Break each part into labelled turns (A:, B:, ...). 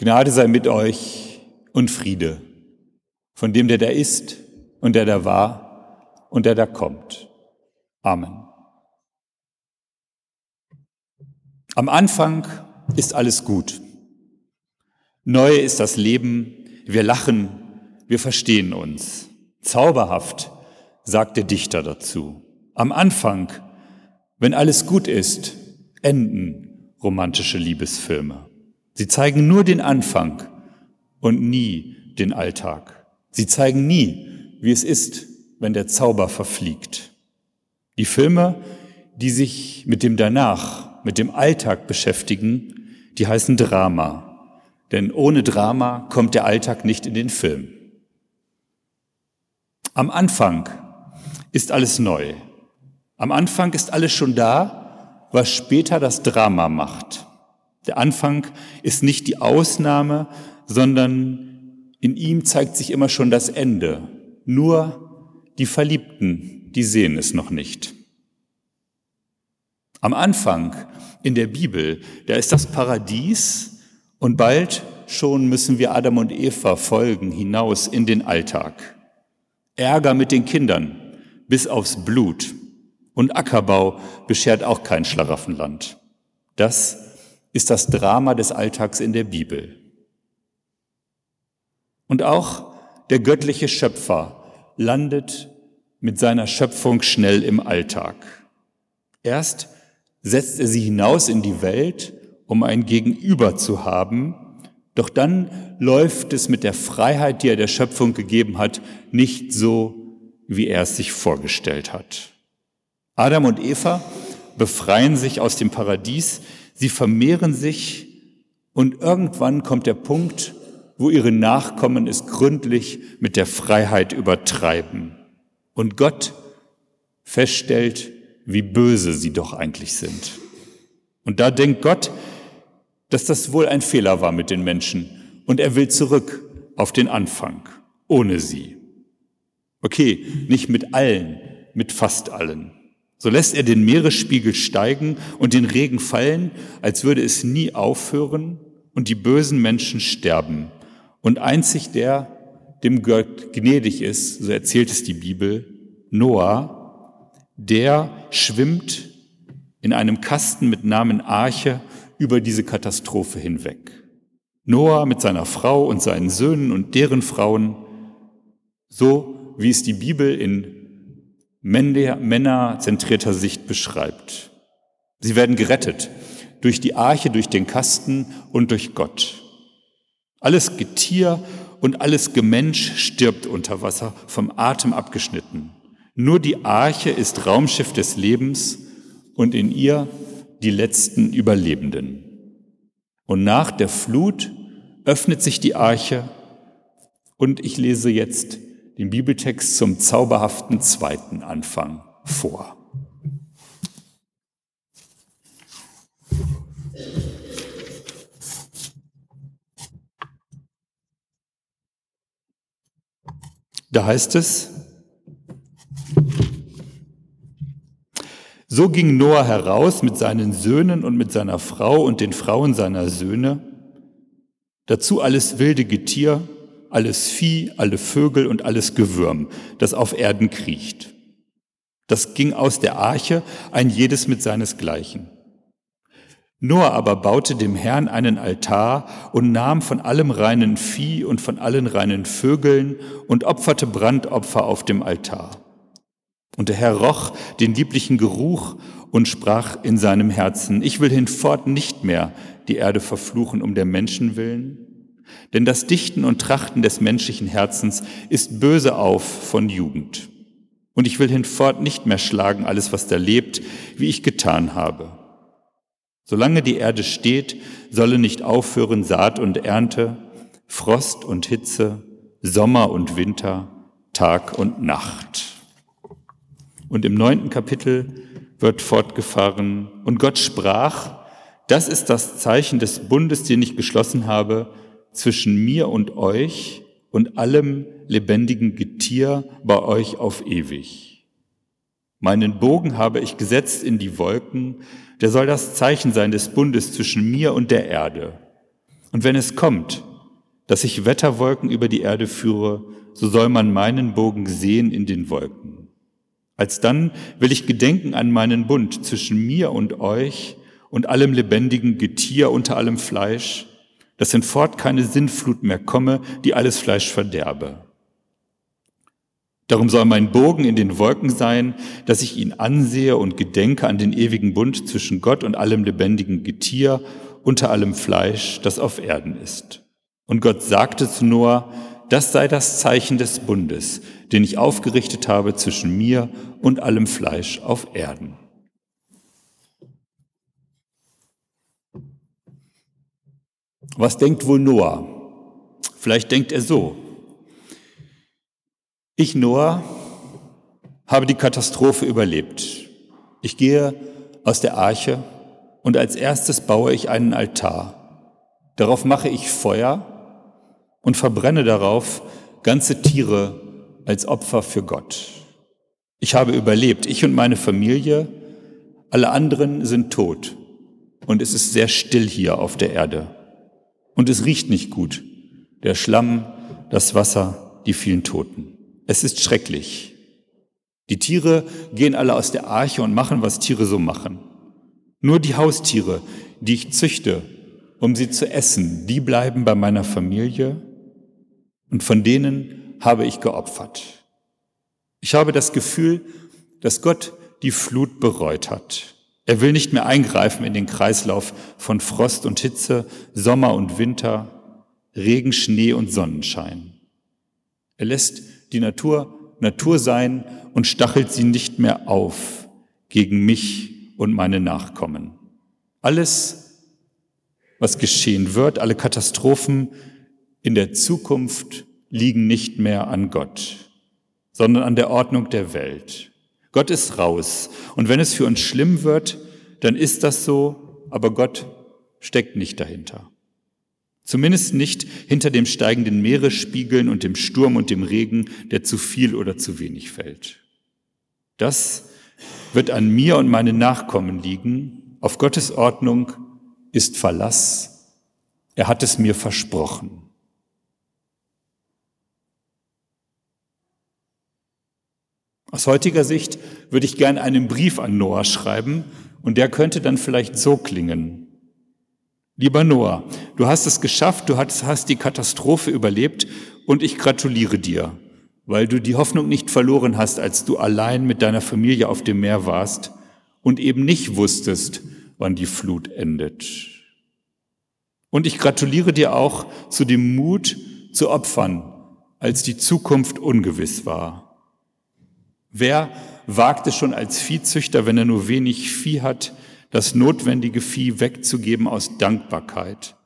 A: Gnade sei mit euch und Friede von dem, der da ist und der da war und der da kommt. Amen. Am Anfang ist alles gut. Neu ist das Leben, wir lachen, wir verstehen uns. Zauberhaft, sagt der Dichter dazu. Am Anfang, wenn alles gut ist, enden romantische Liebesfilme. Sie zeigen nur den Anfang und nie den Alltag. Sie zeigen nie, wie es ist, wenn der Zauber verfliegt. Die Filme, die sich mit dem Danach, mit dem Alltag beschäftigen, die heißen Drama. Denn ohne Drama kommt der Alltag nicht in den Film. Am Anfang ist alles neu. Am Anfang ist alles schon da, was später das Drama macht. Der Anfang ist nicht die Ausnahme, sondern in ihm zeigt sich immer schon das Ende. Nur die Verliebten, die sehen es noch nicht. Am Anfang in der Bibel, da ist das Paradies und bald schon müssen wir Adam und Eva folgen hinaus in den Alltag. Ärger mit den Kindern bis aufs Blut und Ackerbau beschert auch kein Schlaraffenland. Das ist das Drama des Alltags in der Bibel. Und auch der göttliche Schöpfer landet mit seiner Schöpfung schnell im Alltag. Erst setzt er sie hinaus in die Welt, um ein Gegenüber zu haben, doch dann läuft es mit der Freiheit, die er der Schöpfung gegeben hat, nicht so, wie er es sich vorgestellt hat. Adam und Eva befreien sich aus dem Paradies, sie vermehren sich und irgendwann kommt der Punkt, wo ihre Nachkommen es gründlich mit der Freiheit übertreiben und Gott feststellt, wie böse sie doch eigentlich sind. Und da denkt Gott, dass das wohl ein Fehler war mit den Menschen und er will zurück auf den Anfang, ohne sie. Okay, nicht mit allen, mit fast allen. So lässt er den Meeresspiegel steigen und den Regen fallen, als würde es nie aufhören und die bösen Menschen sterben. Und einzig der, dem Gott gnädig ist, so erzählt es die Bibel, Noah, der schwimmt in einem Kasten mit Namen Arche über diese Katastrophe hinweg. Noah mit seiner Frau und seinen Söhnen und deren Frauen, so wie es die Bibel in männerzentrierter Sicht beschreibt. Sie werden gerettet durch die Arche, durch den Kasten und durch Gott. Alles Getier und alles Gemensch stirbt unter Wasser, vom Atem abgeschnitten. Nur die Arche ist Raumschiff des Lebens und in ihr die letzten Überlebenden. Und nach der Flut öffnet sich die Arche und ich lese jetzt den Bibeltext zum zauberhaften zweiten Anfang vor. Da heißt es, so ging Noah heraus mit seinen Söhnen und mit seiner Frau und den Frauen seiner Söhne, dazu alles wilde Getier, alles Vieh, alle Vögel und alles Gewürm, das auf Erden kriecht. Das ging aus der Arche, ein jedes mit seinesgleichen. Noah aber baute dem Herrn einen Altar und nahm von allem reinen Vieh und von allen reinen Vögeln und opferte Brandopfer auf dem Altar. Und der Herr roch den lieblichen Geruch und sprach in seinem Herzen, ich will hinfort nicht mehr die Erde verfluchen um der Menschen willen, denn das Dichten und Trachten des menschlichen Herzens ist böse auf von Jugend. Und ich will hinfort nicht mehr schlagen alles, was da lebt, wie ich getan habe. Solange die Erde steht, solle nicht aufhören Saat und Ernte, Frost und Hitze, Sommer und Winter, Tag und Nacht. Und im neunten Kapitel wird fortgefahren, und Gott sprach, das ist das Zeichen des Bundes, den ich geschlossen habe zwischen mir und euch und allem lebendigen Getier bei euch auf ewig. Meinen Bogen habe ich gesetzt in die Wolken, der soll das Zeichen sein des Bundes zwischen mir und der Erde. Und wenn es kommt, dass ich Wetterwolken über die Erde führe, so soll man meinen Bogen sehen in den Wolken. Alsdann will ich gedenken an meinen Bund zwischen mir und euch und allem lebendigen Getier unter allem Fleisch, dass hinfort keine Sinnflut mehr komme, die alles Fleisch verderbe. Darum soll mein Bogen in den Wolken sein, dass ich ihn ansehe und gedenke an den ewigen Bund zwischen Gott und allem lebendigen Getier unter allem Fleisch, das auf Erden ist. Und Gott sagte zu Noah, das sei das Zeichen des Bundes, den ich aufgerichtet habe zwischen mir und allem Fleisch auf Erden. Was denkt wohl Noah? Vielleicht denkt er so. Ich, Noah, habe die Katastrophe überlebt. Ich gehe aus der Arche und als erstes baue ich einen Altar. Darauf mache ich Feuer und verbrenne darauf ganze Tiere als Opfer für Gott. Ich habe überlebt, ich und meine Familie, alle anderen sind tot und es ist sehr still hier auf der Erde. Und es riecht nicht gut, der Schlamm, das Wasser, die vielen Toten. Es ist schrecklich. Die Tiere gehen alle aus der Arche und machen, was Tiere so machen. Nur die Haustiere, die ich züchte, um sie zu essen, die bleiben bei meiner Familie und von denen habe ich geopfert. Ich habe das Gefühl, dass Gott die Flut bereut hat. Er will nicht mehr eingreifen in den Kreislauf von Frost und Hitze, Sommer und Winter, Regen, Schnee und Sonnenschein. Er lässt die Natur Natur sein und stachelt sie nicht mehr auf gegen mich und meine Nachkommen. Alles, was geschehen wird, alle Katastrophen in der Zukunft liegen nicht mehr an Gott, sondern an der Ordnung der Welt. Gott ist raus. Und wenn es für uns schlimm wird, dann ist das so, aber Gott steckt nicht dahinter. Zumindest nicht hinter dem steigenden Meeresspiegeln und dem Sturm und dem Regen, der zu viel oder zu wenig fällt. Das wird an mir und meinen Nachkommen liegen. Auf Gottes Ordnung ist Verlass. Er hat es mir versprochen. Aus heutiger Sicht würde ich gern einen Brief an Noah schreiben und der könnte dann vielleicht so klingen. Lieber Noah, du hast es geschafft, du hast, die Katastrophe überlebt und ich gratuliere dir, weil du die Hoffnung nicht verloren hast, als du allein mit deiner Familie auf dem Meer warst und eben nicht wusstest, wann die Flut endet. Und ich gratuliere dir auch zu dem Mut zu opfern, als die Zukunft ungewiss war. Wer wagt es schon als Viehzüchter, wenn er nur wenig Vieh hat, das notwendige Vieh wegzugeben aus Dankbarkeit,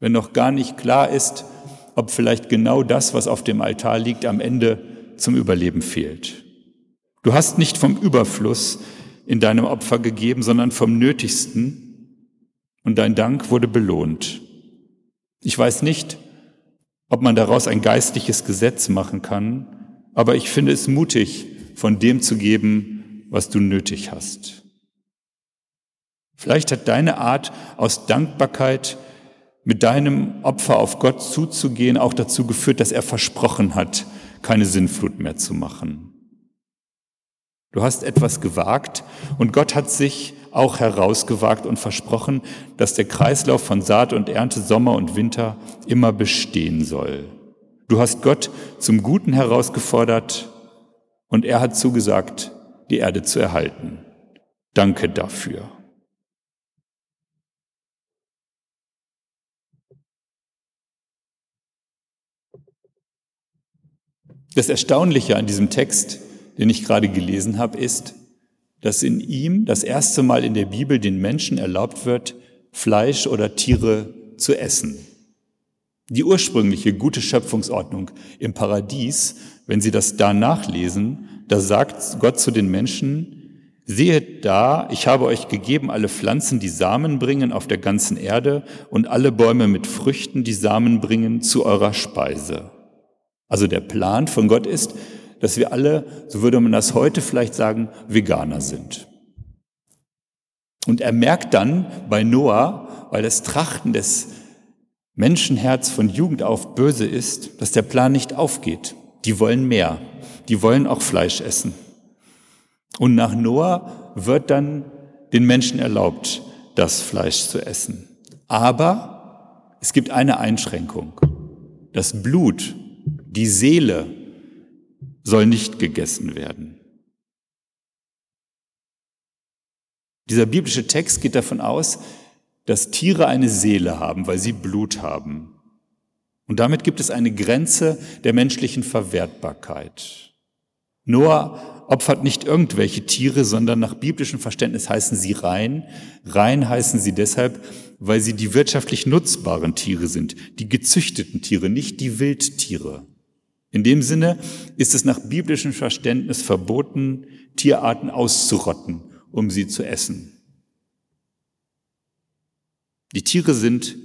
A: wenn noch gar nicht klar ist, ob vielleicht genau das, was auf dem Altar liegt, am Ende zum Überleben fehlt. Du hast nicht vom Überfluss in deinem Opfer gegeben, sondern vom Nötigsten und dein Dank wurde belohnt. Ich weiß nicht, ob man daraus ein geistliches Gesetz machen kann, aber ich finde es mutig, von dem zu geben, was du nötig hast. Vielleicht hat deine Art aus Dankbarkeit mit deinem Opfer auf Gott zuzugehen auch dazu geführt, dass er versprochen hat, keine Sinnflut mehr zu machen. Du hast etwas gewagt und Gott hat sich auch herausgewagt und versprochen, dass der Kreislauf von Saat und Ernte, Sommer und Winter immer bestehen soll. Du hast Gott zum Guten herausgefordert und er hat zugesagt, die Erde zu erhalten. Danke dafür. Das Erstaunliche an diesem Text, den ich gerade gelesen habe, ist, dass in ihm das erste Mal in der Bibel den Menschen erlaubt wird, Fleisch oder Tiere zu essen. Die ursprüngliche gute Schöpfungsordnung im Paradies, wenn Sie das da nachlesen, da sagt Gott zu den Menschen, sehet da, ich habe euch gegeben alle Pflanzen, die Samen bringen auf der ganzen Erde und alle Bäume mit Früchten, die Samen bringen, zu eurer Speise. Also der Plan von Gott ist, dass wir alle, so würde man das heute vielleicht sagen, Veganer sind. Und er merkt dann bei Noah, weil das Trachten des Menschenherz von Jugend auf böse ist, dass der Plan nicht aufgeht. Die wollen mehr. Die wollen auch Fleisch essen. Und nach Noah wird dann den Menschen erlaubt, das Fleisch zu essen. Aber es gibt eine Einschränkung. Das Blut, die Seele soll nicht gegessen werden. Dieser biblische Text geht davon aus, dass Tiere eine Seele haben, weil sie Blut haben. Und damit gibt es eine Grenze der menschlichen Verwertbarkeit. Noah opfert nicht irgendwelche Tiere, sondern nach biblischem Verständnis heißen sie rein. Rein heißen sie deshalb, weil sie die wirtschaftlich nutzbaren Tiere sind, die gezüchteten Tiere, nicht die Wildtiere. In dem Sinne ist es nach biblischem Verständnis verboten, Tierarten auszurotten, um sie zu essen. Die Tiere sind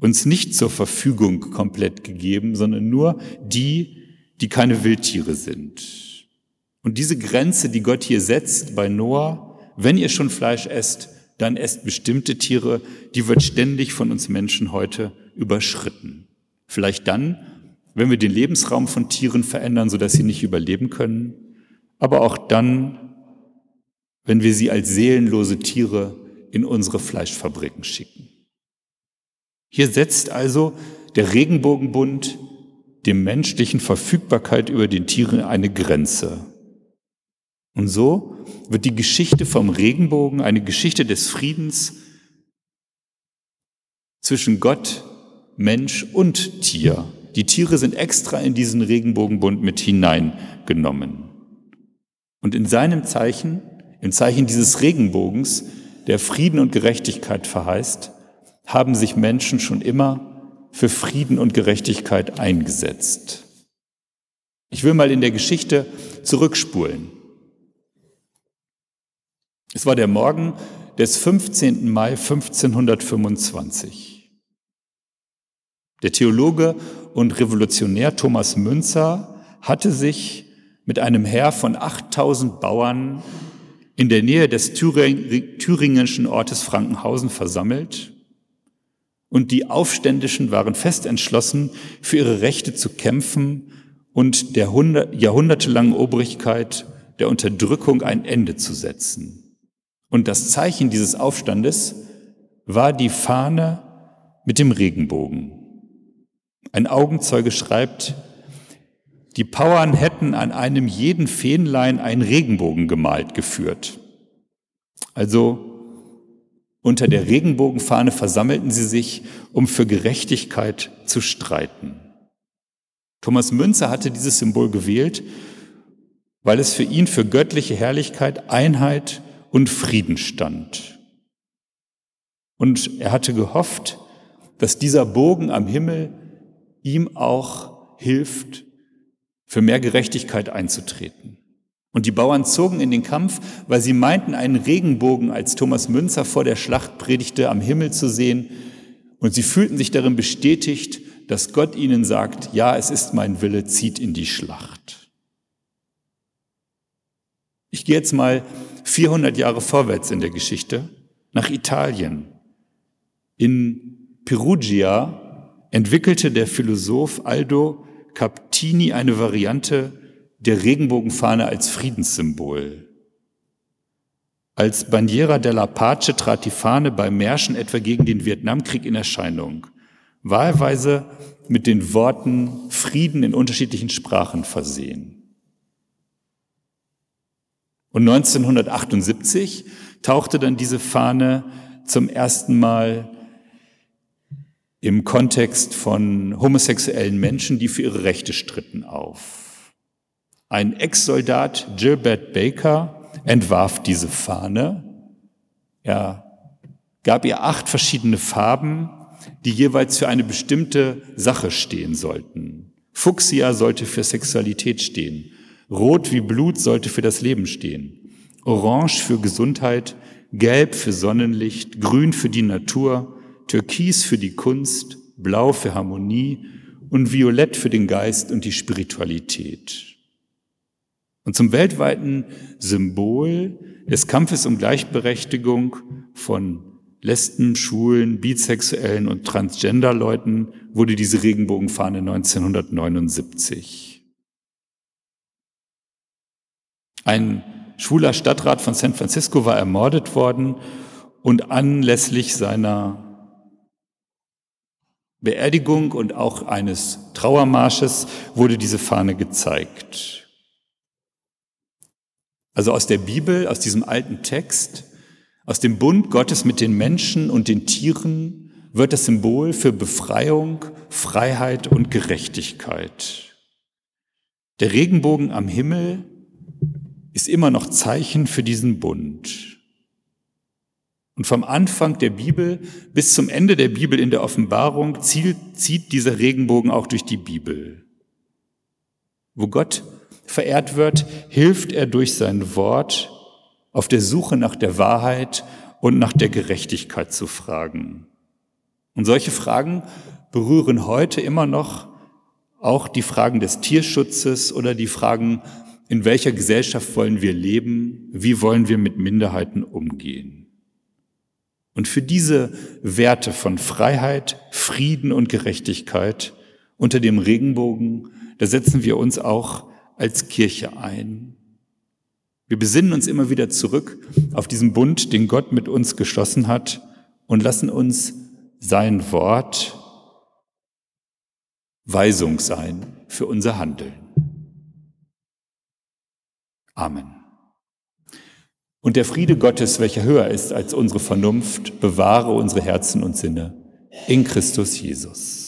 A: uns nicht zur Verfügung komplett gegeben, sondern nur die, die keine Wildtiere sind. Und diese Grenze, die Gott hier setzt bei Noah, wenn ihr schon Fleisch esst, dann esst bestimmte Tiere, die wird ständig von uns Menschen heute überschritten. Vielleicht dann, wenn wir den Lebensraum von Tieren verändern, sodass sie nicht überleben können, aber auch dann, wenn wir sie als seelenlose Tiere in unsere Fleischfabriken schicken. Hier setzt also der Regenbogenbund dem menschlichen Verfügbarkeit über den Tieren eine Grenze. Und so wird die Geschichte vom Regenbogen eine Geschichte des Friedens zwischen Gott, Mensch und Tier. Die Tiere sind extra in diesen Regenbogenbund mit hineingenommen. Und in seinem Zeichen, im Zeichen dieses Regenbogens, der Frieden und Gerechtigkeit verheißt, haben sich Menschen schon immer für Frieden und Gerechtigkeit eingesetzt. Ich will mal in der Geschichte zurückspulen. Es war der Morgen des 15. Mai 1525. Der Theologe und Revolutionär Thomas Münzer hatte sich mit einem Heer von 8000 Bauern in der Nähe des thüringenschen Ortes Frankenhausen versammelt und die Aufständischen waren fest entschlossen, für ihre Rechte zu kämpfen und der jahrhundertelangen Obrigkeit der Unterdrückung ein Ende zu setzen. Und das Zeichen dieses Aufstandes war die Fahne mit dem Regenbogen. Ein Augenzeuge schreibt, die Pauern hätten an einem jeden Fähnlein einen Regenbogen gemalt geführt. Also unter der Regenbogenfahne versammelten sie sich, um für Gerechtigkeit zu streiten. Thomas Münzer hatte dieses Symbol gewählt, weil es für ihn für göttliche Herrlichkeit, Einheit und Frieden stand. Und er hatte gehofft, dass dieser Bogen am Himmel ihm auch hilft, für mehr Gerechtigkeit einzutreten. Und die Bauern zogen in den Kampf, weil sie meinten, einen Regenbogen, als Thomas Münzer vor der Schlacht predigte, am Himmel zu sehen. Und sie fühlten sich darin bestätigt, dass Gott ihnen sagt, ja, es ist mein Wille, zieht in die Schlacht. Ich gehe jetzt mal 400 Jahre vorwärts in der Geschichte, nach Italien. In Perugia entwickelte der Philosoph Aldo Captini eine Variante der Regenbogenfahne als Friedenssymbol. Als Bandiera della Pace trat die Fahne bei Märschen etwa gegen den Vietnamkrieg in Erscheinung, wahlweise mit den Worten Frieden in unterschiedlichen Sprachen versehen. Und 1978 tauchte dann diese Fahne zum ersten Mal im Kontext von homosexuellen Menschen, die für ihre Rechte stritten, auf. Ein Ex-Soldat, Gilbert Baker, entwarf diese Fahne. Er gab ihr acht verschiedene Farben, die jeweils für eine bestimmte Sache stehen sollten. Fuchsia sollte für Sexualität stehen. Rot wie Blut sollte für das Leben stehen. Orange für Gesundheit, Gelb für Sonnenlicht, Grün für die Natur, Türkis für die Kunst, Blau für Harmonie und Violett für den Geist und die Spiritualität. Und zum weltweiten Symbol des Kampfes um Gleichberechtigung von Lesben, Schwulen, Bisexuellen und Transgender-Leuten wurde diese Regenbogenfahne 1979. Ein schwuler Stadtrat von San Francisco war ermordet worden und anlässlich seiner Beerdigung und auch eines Trauermarsches wurde diese Fahne gezeigt. Also aus der Bibel, aus diesem alten Text, aus dem Bund Gottes mit den Menschen und den Tieren wird das Symbol für Befreiung, Freiheit und Gerechtigkeit. Der Regenbogen am Himmel ist immer noch Zeichen für diesen Bund. Und vom Anfang der Bibel bis zum Ende der Bibel in der Offenbarung zieht, dieser Regenbogen auch durch die Bibel. Wo Gott verehrt wird, hilft er durch sein Wort auf der Suche nach der Wahrheit und nach der Gerechtigkeit zu fragen. Und solche Fragen berühren heute immer noch auch die Fragen des Tierschutzes oder die Fragen in welcher Gesellschaft wollen wir leben? Wie wollen wir mit Minderheiten umgehen? Und für diese Werte von Freiheit, Frieden und Gerechtigkeit unter dem Regenbogen, da setzen wir uns auch als Kirche ein. Wir besinnen uns immer wieder zurück auf diesen Bund, den Gott mit uns geschlossen hat und lassen uns sein Wort Weisung sein für unser Handeln. Amen. Und der Friede Gottes, welcher höher ist als unsere Vernunft, bewahre unsere Herzen und Sinne in Christus Jesus.